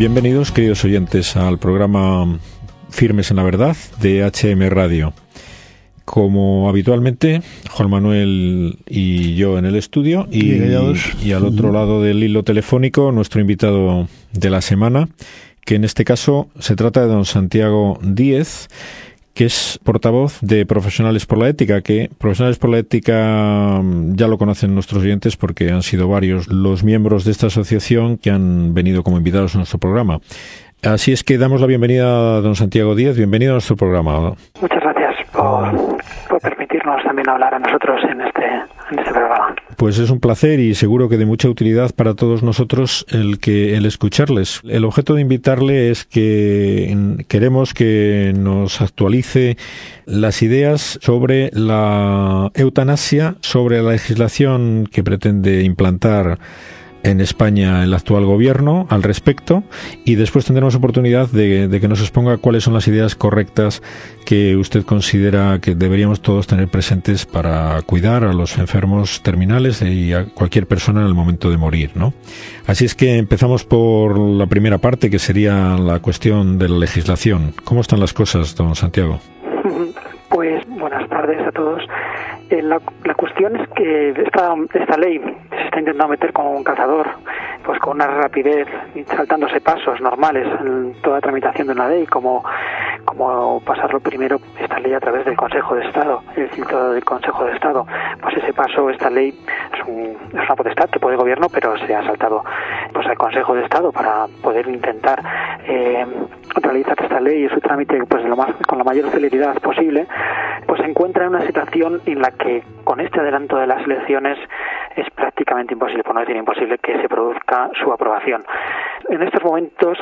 Bienvenidos, queridos oyentes, al programa Firmes en la Verdad de HM Radio. Como habitualmente, Juan Manuel y yo en el estudio y, y al otro lado del hilo telefónico nuestro invitado de la semana, que en este caso se trata de don Santiago Díez, que es portavoz de Profesionales por la Ética, que Profesionales por la Ética mm, ya lo conocen nuestros oyentes porque han sido varios los miembros de esta asociación que han venido como invitados a nuestro programa. Así es que damos la bienvenida a don Santiago Díaz. Bienvenido a nuestro programa. Muchas gracias por, permitirnos también hablar a nosotros en este, en este programa. Pues es un placer y seguro que de mucha utilidad para todos nosotros el que el escucharles. El objeto de invitarle es que queremos que nos actualice las ideas sobre la eutanasia, sobre la legislación que pretende implantar en España el actual gobierno al respecto y después tendremos oportunidad de, que nos exponga cuáles son las ideas correctas que usted considera que deberíamos todos tener presentes para cuidar a los enfermos terminales y a cualquier persona en el momento de morir, ¿no? Así es que empezamos por la primera parte que sería la cuestión de la legislación. ¿Cómo están las cosas, don Santiago? Pues buenas tardes a todos. Eh, la, cuestión es que esta, ley está intentando meter como un cazador, pues con una rapidez, saltándose pasos normales en toda tramitación de una ley, como, como pasarlo primero esta ley a través del Consejo de Estado, el filtro del Consejo de Estado. Pues ese paso, esta ley es, un, es una potestad que puede el gobierno, pero se ha saltado pues al Consejo de Estado para poder intentar eh, realizar esta ley y su trámite pues lo más, con la mayor celeridad posible, pues se encuentra en una situación en la que con este adelanto de las elecciones es prácticamente imposible, por no decir imposible, que se produzca su aprobación. En estos momentos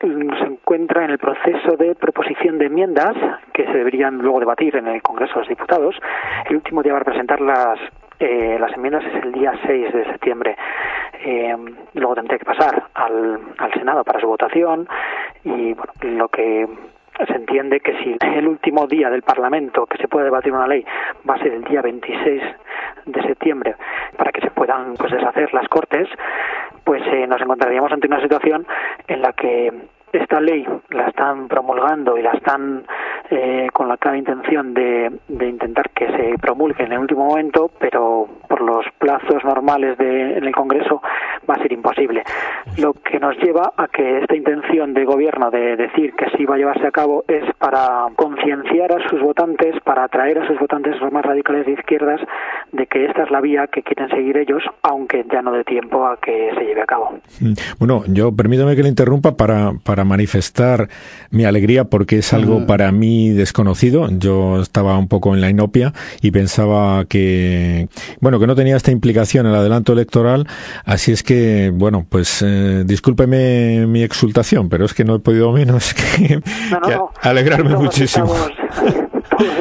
se encuentra en el proceso de proposición de enmiendas que se deberían luego debatir en el Congreso de los Diputados. El último día para presentar las eh, las enmiendas es el día 6 de septiembre. Eh, luego tendría que pasar al, al Senado para su votación y bueno, lo que se entiende que si el último día del Parlamento que se puede debatir una ley va a ser el día 26 de septiembre para que se puedan pues deshacer las cortes, pues eh, nos encontraríamos ante una situación en la que esta ley la están promulgando y la están eh, con la clara intención de, de, intentar que se promulgue en el último momento, pero por los plazos normales de, en el Congreso va a ser imposible. Lo que nos lleva a que esta intención de gobierno de decir que sí va a llevarse a cabo es para concienciar a sus votantes, para atraer a sus votantes más radicales de izquierdas de que esta es la vía que quieren seguir ellos, aunque ya no dé tiempo a que se lleve a cabo. Mm. Bueno, yo permítame que le interrumpa para, para manifestar mi alegría porque es algo para mí desconocido. Yo estaba un poco en la inopia y pensaba que, bueno, que no tenía esta implicación en el adelanto electoral, así es que, bueno, pues eh, discúlpeme mi exultación, pero es que no he podido menos que, alegrarme muchísimo.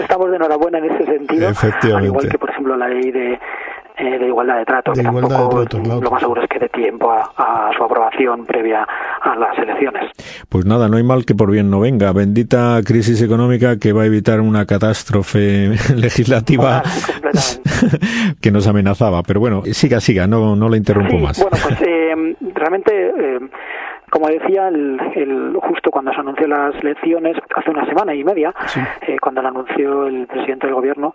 Estamos, de enhorabuena en ese sentido. Al igual que, por ejemplo, la ley de, eh, de igualdad de trato, que tampoco lo más seguro es que dé tiempo a, su aprobación previa a las elecciones. Pues nada, no hay mal que por bien no venga. Bendita crisis económica que va a evitar una catástrofe legislativa que nos amenazaba. Pero bueno, siga, siga, no, no le interrumpo más. Bueno, pues eh, realmente... Eh, como decía, el, justo cuando se anunció las elecciones, hace una semana y media, eh, cuando lo anunció el presidente del gobierno,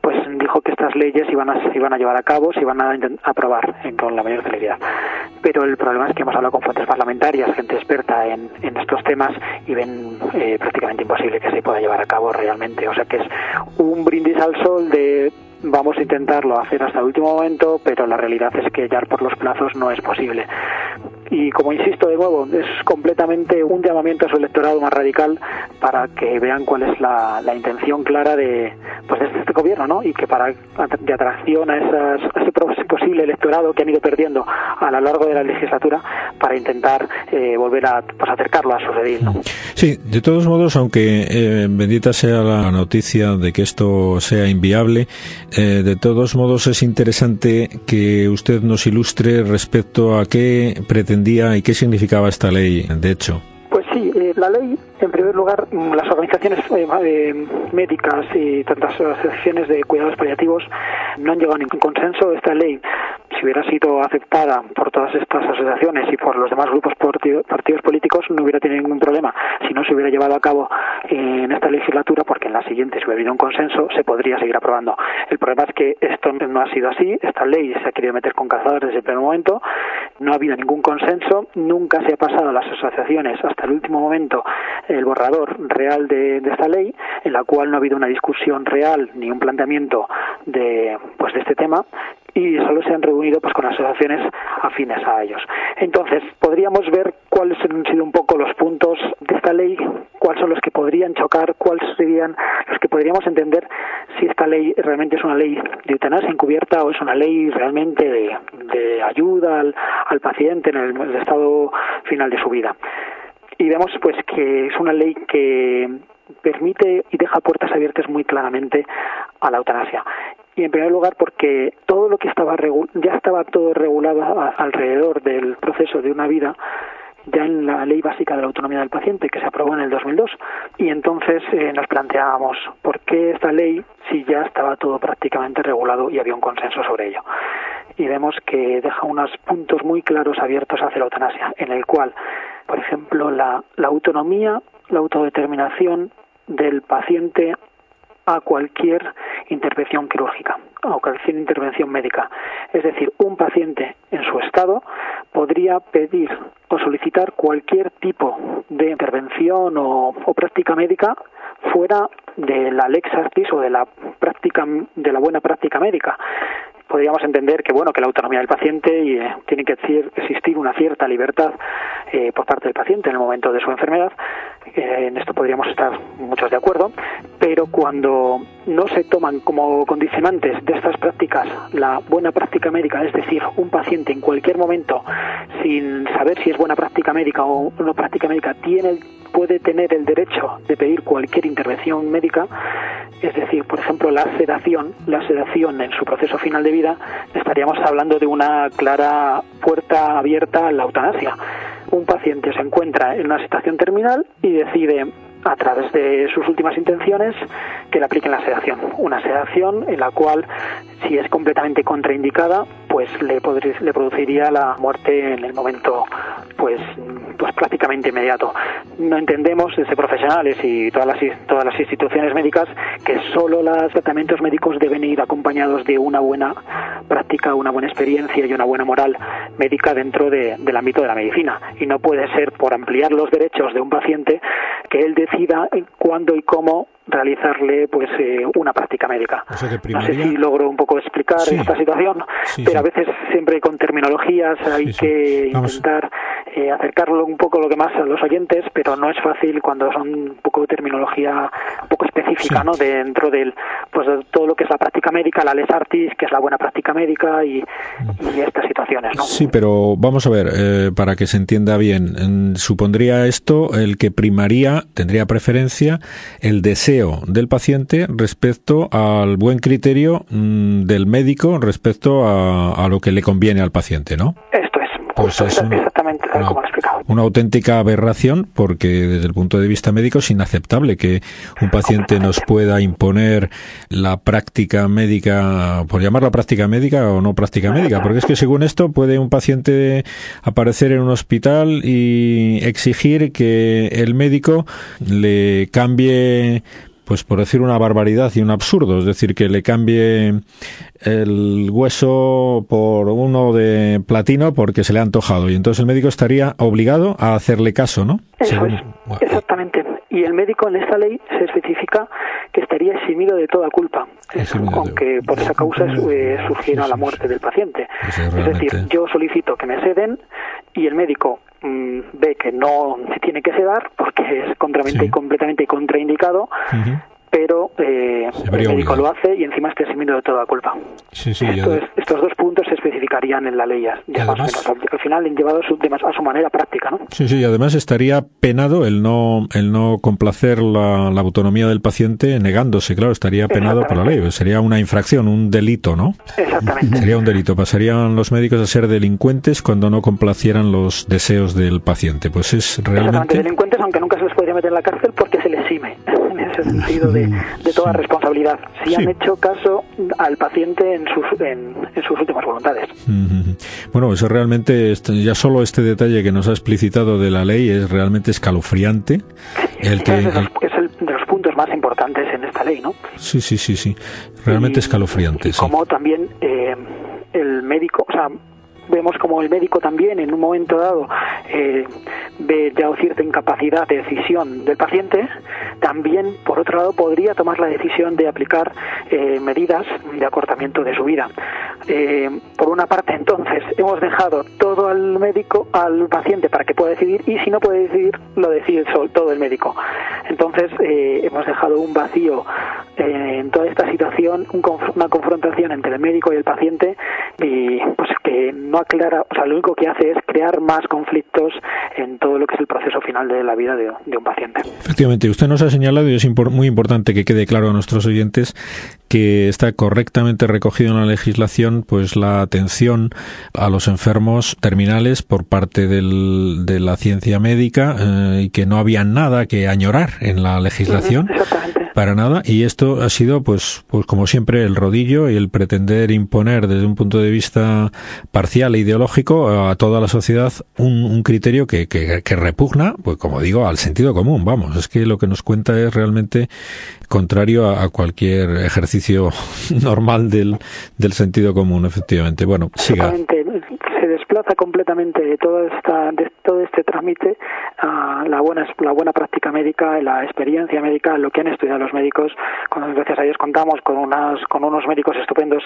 pues dijo que estas leyes iban a, se iban a llevar a cabo, se iban a aprobar con la mayor celeridad. Pero el problema es que hemos hablado con fuentes parlamentarias, gente experta en, en estos temas, y ven eh, prácticamente imposible que se pueda llevar a cabo realmente. O sea que es un brindis al sol de vamos a intentarlo hacer hasta el último momento, pero la realidad es que ya por los plazos no es posible. Y como insisto de nuevo, es completamente un llamamiento a su electorado más radical para que vean cuál es la, la intención clara de, pues de este gobierno, ¿no? Y que para de atracción a, esas, ese posible electorado que han ido perdiendo a lo largo de la legislatura para intentar eh, volver a pues, acercarlo a su. Sí, de todos modos, aunque eh, bendita sea la noticia de que esto sea inviable, eh, de todos modos es interesante que usted nos ilustre respecto a qué pretendía y qué significaba esta ley, de hecho. Eh, la ley, en primer lugar, mm, las organizaciones eh, médicas y tantas asociaciones de cuidados paliativos no han llegado a ningún consenso. Esta ley si hubiera sido aceptada por todas estas asociaciones y por los demás grupos partidos políticos, no hubiera tenido ningún problema. Si no se hubiera llevado a cabo en esta legislatura, porque en la siguiente, si hubiera habido un consenso, se podría seguir aprobando. El problema es que esto no ha sido así. Esta ley se ha querido meter con cazadores desde el primer momento. No ha habido ningún consenso. Nunca se ha pasado a las asociaciones hasta el último momento el borrador real de, esta ley, en la cual no ha habido una discusión real ni un planteamiento de, pues, de este tema y solo se han reunido pues con asociaciones afines a ellos. Entonces, podríamos ver cuáles han sido un poco los puntos de esta ley, cuáles son los que podrían chocar, cuáles serían los que podríamos entender si esta ley realmente es una ley de eutanasia encubierta o es una ley realmente de, ayuda al, paciente en el, el estado final de su vida. Y vemos pues que es una ley que permite y deja puertas abiertas muy claramente a la eutanasia y en primer lugar porque todo lo que estaba ya estaba todo regulado alrededor del proceso de una vida ya en la ley básica de la autonomía del paciente que se aprobó en el 2002 y entonces eh, nos planteábamos por qué esta ley si ya estaba todo prácticamente regulado y había un consenso sobre ello y vemos que deja unos puntos muy claros abiertos hacia la eutanasia en el cual por ejemplo la, la autonomía la autodeterminación del paciente a cualquier intervención quirúrgica o cualquier intervención médica. Es decir, un paciente en su estado podría pedir o solicitar cualquier tipo de intervención o, práctica médica fuera de la lex artis o de la práctica de la buena práctica médica podríamos entender que bueno que la autonomía del paciente y, eh, tiene que existir una cierta libertad eh, por parte del paciente en el momento de su enfermedad eh, en esto podríamos estar muchos de acuerdo pero cuando no se toman como condicionantes de estas prácticas la buena práctica médica es decir un paciente en cualquier momento sin saber si es buena práctica médica o no práctica médica tiene puede tener el derecho de pedir cualquier intervención médica, es decir, por ejemplo, la sedación, la sedación en su proceso final de vida, estaríamos hablando de una clara puerta abierta a la eutanasia. Un paciente se encuentra en una situación terminal y decide a través de sus últimas intenciones que le apliquen la sedación. Una sedación en la cual, si es completamente contraindicada, pues le, le produciría la muerte en el momento pues pues prácticamente inmediato. No entendemos desde profesionales y todas las todas las instituciones médicas que solo los tratamientos médicos deben ir acompañados de una buena práctica, una buena experiencia y una buena moral médica dentro del ámbito de la medicina. Y no puede ser por ampliar los derechos de un paciente que él decida cuándo y cómo realizarle pues eh, una práctica médica. No sé si logro un poco explicar esta situación, pero a veces siempre con terminologías hay que intentar eh, acercarlo un poco lo que más a los oyentes, pero no es fácil cuando son un poco de terminología un poco específica, ¿no? Dentro del pues de todo lo que es la práctica médica, la les artis, que es la buena práctica médica y, estas situaciones, ¿no? Sí, pero vamos a ver eh, para que se entienda bien, supondría esto el que primaría tendría preferencia el deseo del paciente respecto al buen criterio mm, del médico respecto a, lo que le conviene al paciente, ¿no? Es. Pues es exactamente tal como explicado. Una auténtica aberración porque desde el punto de vista médico es inaceptable que un paciente nos pueda imponer la práctica médica, por llamarla práctica médica o no práctica médica, porque es que según esto puede un paciente aparecer en un hospital y exigir que el médico le cambie pues por decir una barbaridad y un absurdo, es decir, que le cambie el hueso por uno de platino porque se le ha antojado y entonces el médico estaría obligado a hacerle caso, ¿no? exactamente. Y el médico en esta ley se especifica que estaría eximido de toda culpa, aunque por esa causa eh, surgiera la muerte del paciente. es decir, yo solicito que me ceden y el médico Mm, ve que no se tiene que sedar porque es contramente y completamente contraindicado, pero eh, el médico lo hace y encima está eximido de toda culpa. estos dos puntos se especificarían en la ley, Al final llevado a su manera práctica, ¿no? Sí, sí, y además estaría penado el no el no complacer la, autonomía del paciente negándose, claro, estaría penado por la ley. Sería una infracción, un delito, ¿no? Exactamente. Sería un delito. Pasarían los médicos a ser delincuentes cuando no complacieran los deseos del paciente. Pues es realmente... delincuentes, aunque nunca se les podría meter en la cárcel porque se les exime. Ese sentido de, toda responsabilidad. Si han hecho caso al paciente en sus, en, sus últimas voluntades. Bueno, eso realmente, ya solo este detalle que nos ha explicitado de la ley es realmente escalofriante. el que, es, el, de los puntos más importantes en esta ley, ¿no? Sí, sí, sí, sí. Realmente escalofriante. como también eh, el médico, o sea, vemos como el médico también en un momento dado eh, ve ya cierta incapacidad de decisión del paciente, también por otro lado podría tomar la decisión de aplicar eh, medidas de acortamiento de su vida. Eh, por una parte entonces hemos dejado todo al médico, al paciente para que pueda decidir y si no puede decidir lo decide todo el médico. Entonces hemos dejado un vacío en toda esta situación, una confrontación entre el médico y el paciente y pues que no aclara, o sea, lo único que hace es crear más conflictos en todo lo que es el proceso final de la vida de, un paciente. Efectivamente, usted nos ha señalado y es muy importante que quede claro a nuestros oyentes que está correctamente recogido en la legislación pues la atención a los enfermos terminales por parte del, de la ciencia médica eh, y que no había nada que añorar en la legislación para nada. Y esto ha sido pues pues como siempre el rodillo y el pretender imponer desde un punto de vista parcial e ideológico a toda la sociedad un, un criterio que, que, que repugna pues como digo al sentido común vamos. Es que lo que nos cuenta es realmente contrario a, cualquier ejercicio normal del, del sentido común, efectivamente. Bueno, siga desplaza completamente de todo esta de todo este trámite a la buena la buena práctica médica la experiencia médica lo que han estudiado los médicos. Gracias a Dios contamos con unas con unos médicos estupendos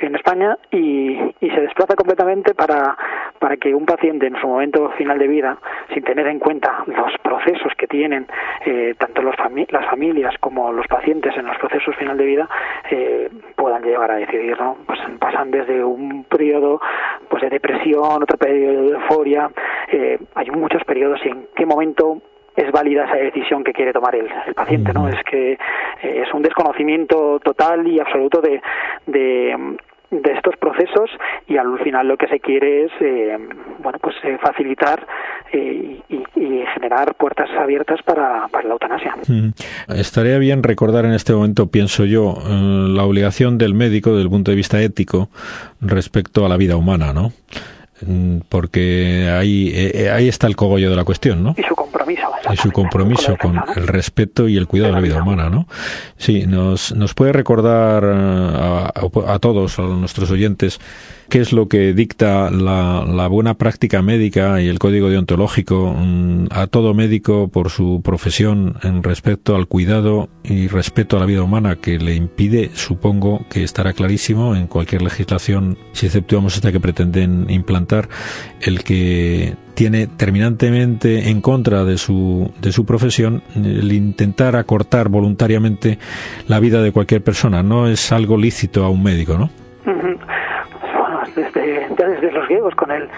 en España y, se desplaza completamente para para que un paciente en su momento final de vida sin tener en cuenta los procesos que tienen eh, tanto los las familias como los pacientes en los procesos final de vida eh, puedan llegar a decidir no pues pasan desde un periodo pues de depresión, otro periodo de euforia. Eh, hay muchos periodos en qué momento es válida esa decisión que quiere tomar el, paciente, ¿no? Es que eh, es un desconocimiento total y absoluto de, de, estos procesos y al final lo que se quiere es eh, bueno pues facilitar y, generar puertas abiertas para, para la eutanasia. Estaría bien recordar en este momento, pienso yo, la obligación del médico desde el punto de vista ético respecto a la vida humana, ¿no? Mm, porque ahí, eh, eh, ahí está el cogollo de la cuestión, ¿no? Y su compromiso. Y su compromiso con, el respeto y el cuidado de la vida humana, ¿no? Sí, nos, nos puede recordar eh, a, a todos, a nuestros oyentes, qué es lo que dicta la, la, buena práctica médica y el código deontológico mm, a todo médico por su profesión en respecto al cuidado y respeto a la vida humana que le impide, supongo que estará clarísimo en cualquier legislación, si exceptuamos esta que pretenden implantar, el que tiene terminantemente en contra de su, de su profesión el intentar acortar voluntariamente la vida de cualquier persona. No es algo lícito a un médico, ¿no? Desde, ya desde los griegos con el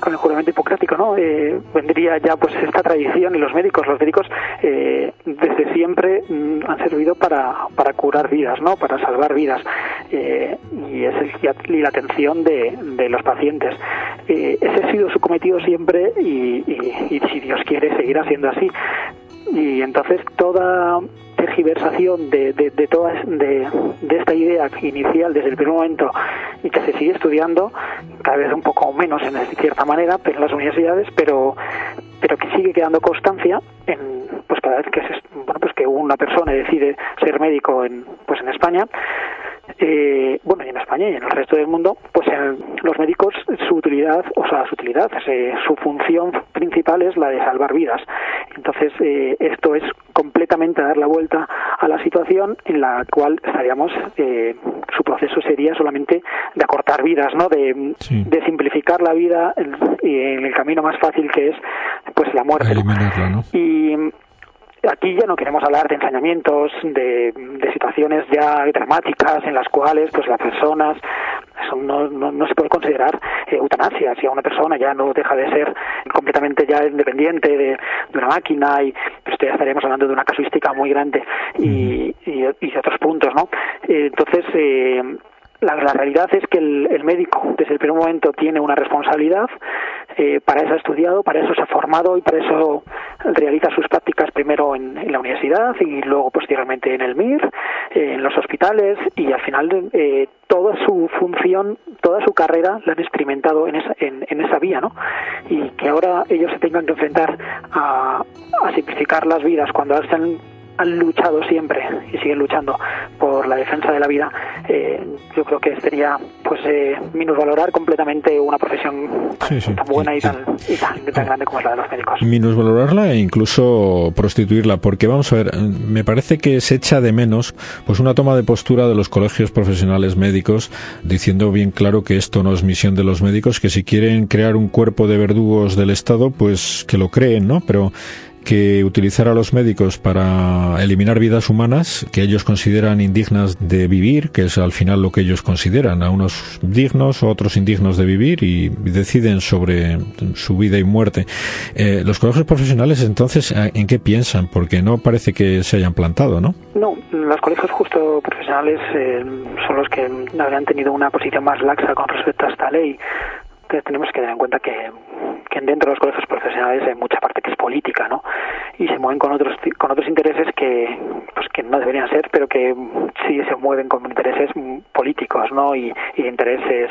con el juramento hipocrático, ¿no? Eh, vendría ya pues esta tradición y los médicos, los médicos eh, desde siempre mm, han servido para, para curar vidas, ¿no? Para salvar vidas eh, y es el, y la atención de, de los pacientes. ese ha sido su cometido siempre y, y, y si Dios quiere seguirá siendo así. Y entonces toda tergiversación de, de, de, de, de, esta idea inicial desde el primer momento y que se sigue estudiando, cada vez un poco menos en cierta manera en las universidades, pero, pero que sigue quedando constancia en, pues cada vez que, se, bueno, pues que una persona decide ser médico en, pues en España, eh, bueno, y en España y en el resto del mundo, pues los médicos, su utilidad, o sea, su utilidad, su función principal es la de salvar vidas. Entonces, eh, esto es completamente dar la vuelta a la situación en la cual estaríamos, eh, su proceso sería solamente de acortar vidas, ¿no? De, de simplificar la vida en, en, el camino más fácil que es, pues, la muerte. ¿no? Y Aquí ya no queremos hablar de ensañamientos, de, situaciones ya dramáticas en las cuales pues las personas eso no, no, se puede considerar eh, eutanasia. Si a una persona ya no deja de ser completamente ya independiente de, una máquina y pues ya estaríamos hablando de una casuística muy grande y, y, de otros puntos no eh, entonces eh, la, realidad es que el, médico desde el primer momento tiene una responsabilidad eh, para eso ha estudiado, para eso se ha formado y para eso realiza sus prácticas primero en, la universidad y luego posteriormente en el MIR, en los hospitales y al final eh, toda su función, toda su carrera la han experimentado en esa, en, esa vía, ¿no? Y que ahora ellos se tengan que enfrentar a, a simplificar las vidas cuando están han luchado siempre y siguen luchando por la defensa de la vida, eh, yo creo que sería pues eh, minusvalorar completamente una profesión tan buena y, tan, grande como es la de los médicos. Minusvalorarla e incluso prostituirla, porque vamos a ver, me parece que se echa de menos pues una toma de postura de los colegios profesionales médicos diciendo bien claro que esto no es misión de los médicos, que si quieren crear un cuerpo de verdugos del Estado, pues que lo creen, ¿no? Pero que utilizar a los médicos para eliminar vidas humanas que ellos consideran indignas de vivir, que es al final lo que ellos consideran, a unos dignos o otros indignos de vivir y deciden sobre su vida y muerte. Eh, los colegios profesionales entonces, ¿en qué piensan? Porque no parece que se hayan plantado, ¿no? No, los colegios justo profesionales eh, son los que habrían tenido una posición más laxa con respecto a esta ley tenemos que tener en cuenta que, que dentro de los colegios profesionales hay mucha parte que es política, ¿no? Y se mueven con otros con otros intereses que pues que no deberían ser, pero que sí se mueven con intereses políticos, ¿no? Y, y intereses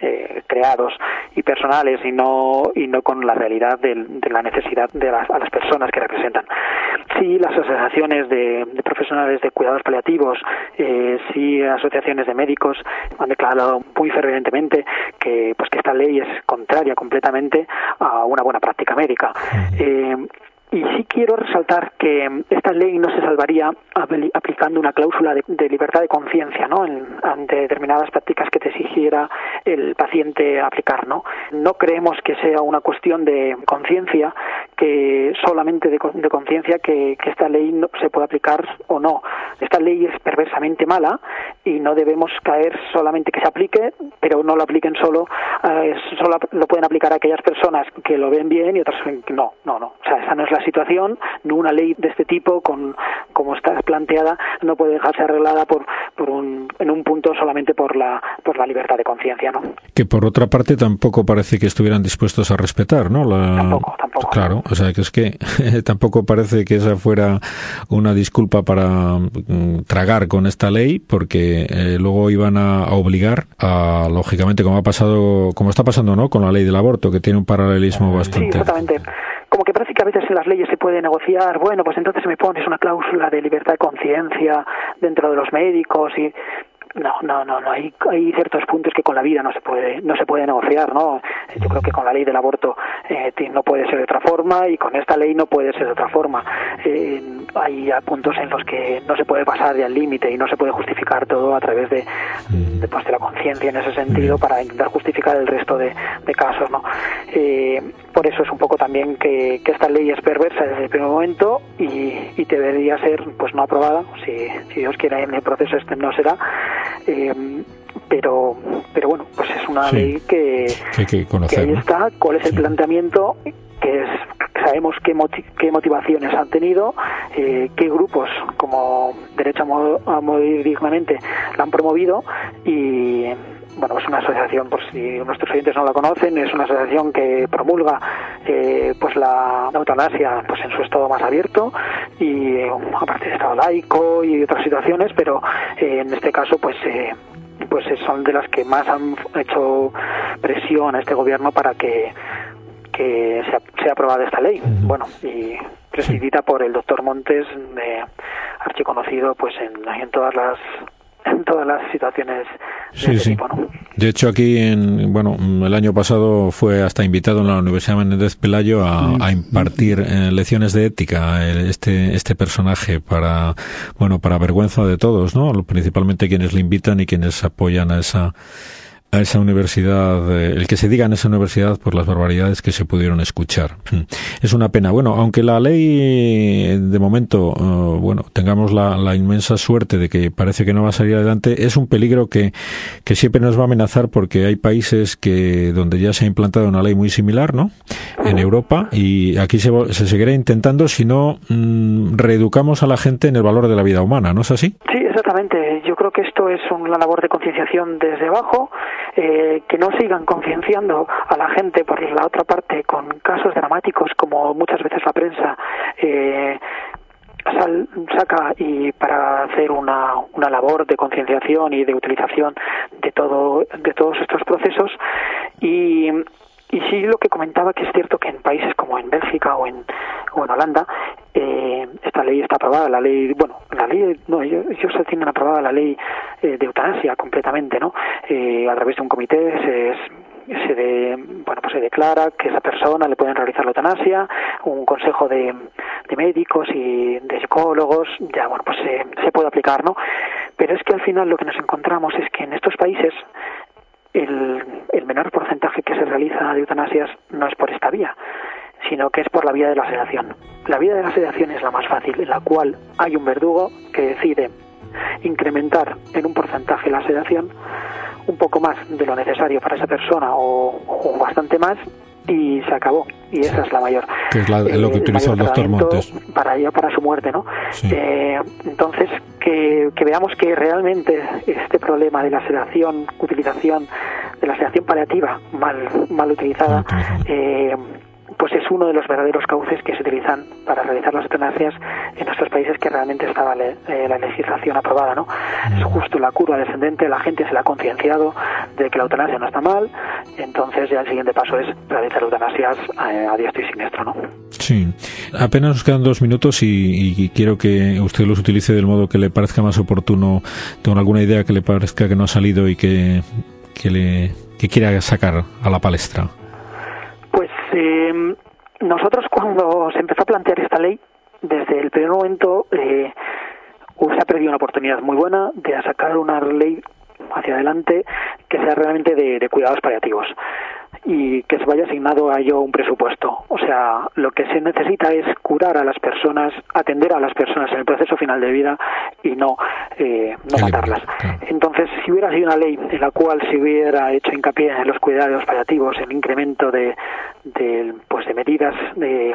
eh, creados y personales y no y no con la realidad de, la necesidad de las, a las personas que representan. Sí, las asociaciones de, profesionales de cuidados paliativos, eh, sí asociaciones de médicos han declarado muy fervientemente que pues que esta ley es contraria completamente a una buena práctica médica. Eh, y sí quiero resaltar que esta ley no se salvaría aplicando una cláusula de, libertad de conciencia, ¿no? ante determinadas prácticas que te exigiera el paciente aplicar, ¿no? No creemos que sea una cuestión de conciencia, que solamente de, conciencia que, esta ley no se puede aplicar o no. Esta ley es perversamente mala y no debemos caer solamente que se aplique, pero no lo apliquen solo, eh, solo lo pueden aplicar aquellas personas que lo ven bien y otras que no, no, no. O sea, esa no es la situación, una ley de este tipo, con, como está planteada, no puede dejarse arreglada por, por un, en un punto solamente por la, por la libertad de conciencia, ¿no? Que por otra parte tampoco parece que estuvieran dispuestos a respetar, ¿no? Tampoco, tampoco. Claro, o sea, que es que tampoco parece que esa fuera una disculpa para mm, tragar con esta ley, porque eh, luego iban a, obligar a, lógicamente, como ha pasado, como está pasando, ¿no? Con la ley del aborto, que tiene un paralelismo bastante. Sí, exactamente como que parece que a veces en las leyes se puede negociar, bueno, pues entonces me pones una cláusula de libertad de conciencia dentro de los médicos y no, no, no, no. Hay, hay ciertos puntos que con la vida no se puede, no se puede negociar, ¿no? Yo creo que con la ley del aborto eh, no puede ser de otra forma y con esta ley no puede ser de otra forma. Eh, hay puntos en los que no se puede pasar ya el límite y no se puede justificar todo a través de, pues, de la conciencia en ese sentido para intentar justificar el resto de, casos, ¿no? Eh, por eso es un poco también que, que, esta ley es perversa desde el primer momento y, y debería ser pues no aprobada si, si Dios quiere en el proceso este no será eh, pero pero bueno pues es una ley que, que, ahí está. Cuál es el planteamiento que es sabemos qué, qué motivaciones han tenido eh, qué grupos como derecho a, morir dignamente la han promovido y bueno, es una asociación, por si nuestros oyentes no la conocen, es una asociación que promulga eh, pues la, eutanasia pues en su estado más abierto y aparte de estado laico y otras situaciones, pero eh, en este caso pues eh, pues son de las que más han hecho presión a este gobierno para que que sea, sea aprobada esta ley. Bueno, y presidida por el doctor Montes, archiconocido pues en, en todas las las situaciones de sí, Tipo, De hecho, aquí, en, bueno, el año pasado fue hasta invitado en la Universidad Menéndez Pelayo a, mm. impartir eh, lecciones de ética este, este personaje para, bueno, para vergüenza de todos, ¿no? Principalmente quienes le invitan y quienes apoyan a esa a esa universidad, eh, el que se diga en esa universidad por las barbaridades que se pudieron escuchar. Hmm. Es una pena. Bueno, aunque la ley de momento, eh, bueno, tengamos la, la, inmensa suerte de que parece que no va a salir adelante, es un peligro que, que siempre nos va a amenazar porque hay países que donde ya se ha implantado una ley muy similar, ¿no? En Europa y aquí se, se seguirá intentando si no mm, reeducamos a la gente en el valor de la vida humana, ¿no es así? Sí, Exactamente, yo creo que esto es una labor de concienciación desde abajo, eh, que no sigan concienciando a la gente por la otra parte con casos dramáticos como muchas veces la prensa eh, saca y para hacer una, una labor de concienciación y de utilización de todo de todos estos procesos. Y y sí lo que comentaba que es cierto que en países como en Bélgica o en, o en Holanda eh, esta ley está aprobada, la ley, bueno, la ley, no, ellos, ellos tienen aprobada la ley eh, de eutanasia completamente, ¿no? Eh, a través de un comité se, se de, bueno pues se declara que esa persona le pueden realizar la eutanasia un consejo de, de médicos y de psicólogos ya bueno pues se, se puede aplicar no pero es que al final lo que nos encontramos es que en estos países el, el menor porcentaje que se realiza de eutanasias no es por esta vía, sino que es por la vía de la sedación. La vía de la sedación es la más fácil, en la cual hay un verdugo que decide incrementar en un porcentaje la sedación un poco más de lo necesario para esa persona o, o bastante más y se acabó y esa es la mayor que es lo que el utilizó el doctor Montes para para su muerte no Sí. Eh, entonces que, que veamos que realmente este problema de la sedación utilización de la sedación paliativa mal mal utilizada eh, pues es uno de los verdaderos cauces que se utilizan para realizar las eutanasias en nuestros países que realmente estaba le- eh, la legislación aprobada, ¿no? Es justo la curva descendente, la gente se la ha concienciado de que la eutanasia no está mal, entonces ya el siguiente paso es realizar eutanasias eh, a diestro y siniestro, ¿no? Sí, apenas nos quedan dos minutos y, y quiero que usted los utilice del modo que le parezca más oportuno. Tengo alguna idea que le parezca que no ha salido y que, que le que quiera sacar a la palestra. Pues eh, nosotros cuando se empezó a plantear esta ley, desde el primer momento eh, se ha perdido una oportunidad muy buena de sacar una ley hacia adelante que sea realmente de, de cuidados paliativos y que se vaya asignado a ello un presupuesto. O sea, lo que se necesita es curar a las personas, atender a las personas en el proceso final de vida y no, eh, no matarlas. Entonces, si hubiera sido una ley en la cual se hubiera hecho hincapié en los cuidados paliativos, en incremento de, de, pues de medidas de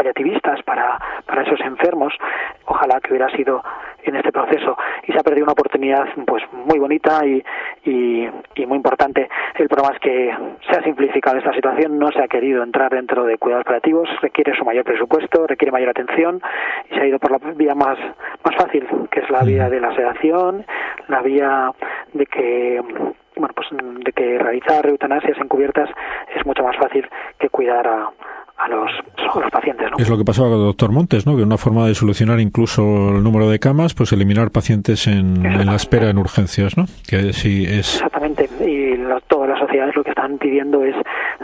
paliativistas para, para esos enfermos, ojalá que hubiera sido en este proceso. Y se ha perdido una oportunidad pues muy bonita y, y, y muy importante. El problema es que se ha simplificado esta situación, no se ha querido entrar dentro de cuidados paliativos, requiere su mayor presupuesto, requiere mayor atención y se ha ido por la vía más, más fácil, que es la vía de la sedación, la vía de que bueno pues de que realizar eutanasias encubiertas es mucho más fácil que cuidar a, a los, a los pacientes, ¿no? Es lo que pasaba con el doctor Montes, ¿no? Que una forma de solucionar incluso el número de camas, pues eliminar pacientes en, en la espera en urgencias, ¿no? Que sí es. Exactamente, y lo- todas las sociedades lo que están pidiendo es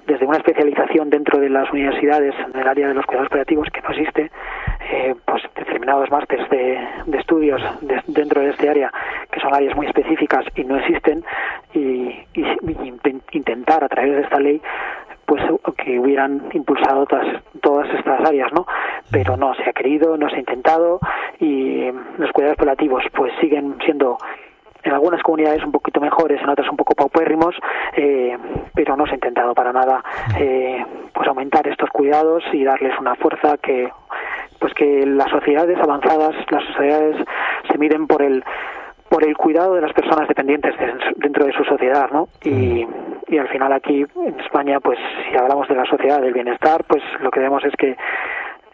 desde una especialización dentro de las universidades en el área de los cuidados paliativos que no existe, eh, pues determinados másteres de, estudios de- dentro de este área que son áreas muy específicas y no existen y, y- y inten- intentar a través de esta ley pues que hubieran impulsado todas, todas estas áreas, ¿no? Pero no se ha querido, no se ha intentado y los cuidados paliativos pues siguen siendo en algunas comunidades un poquito mejores, en otras un poco paupérrimos, eh, pero no se ha intentado para nada eh, pues aumentar estos cuidados y darles una fuerza que pues que las sociedades avanzadas, las sociedades se miden por el por el cuidado de las personas dependientes de- dentro de su sociedad, ¿no? Y, y al final aquí en España, pues si hablamos de la sociedad del bienestar, pues lo que vemos es que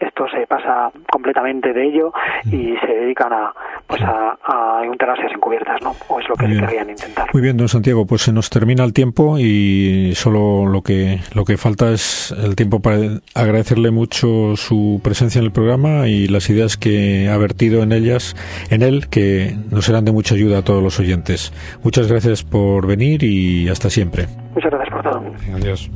esto se pasa completamente de ello y se dedican a pues a, a eutanasias encubiertas, ¿no? O es lo que Muy bien. querrían intentar. Muy bien, don Santiago, pues se nos termina el tiempo y solo lo que lo que falta es el tiempo para agradecerle mucho su presencia en el programa y las ideas que ha vertido en ellas, en él, que nos serán de mucha ayuda a todos los oyentes. Muchas gracias por venir y hasta siempre. Muchas gracias por todo. Adiós.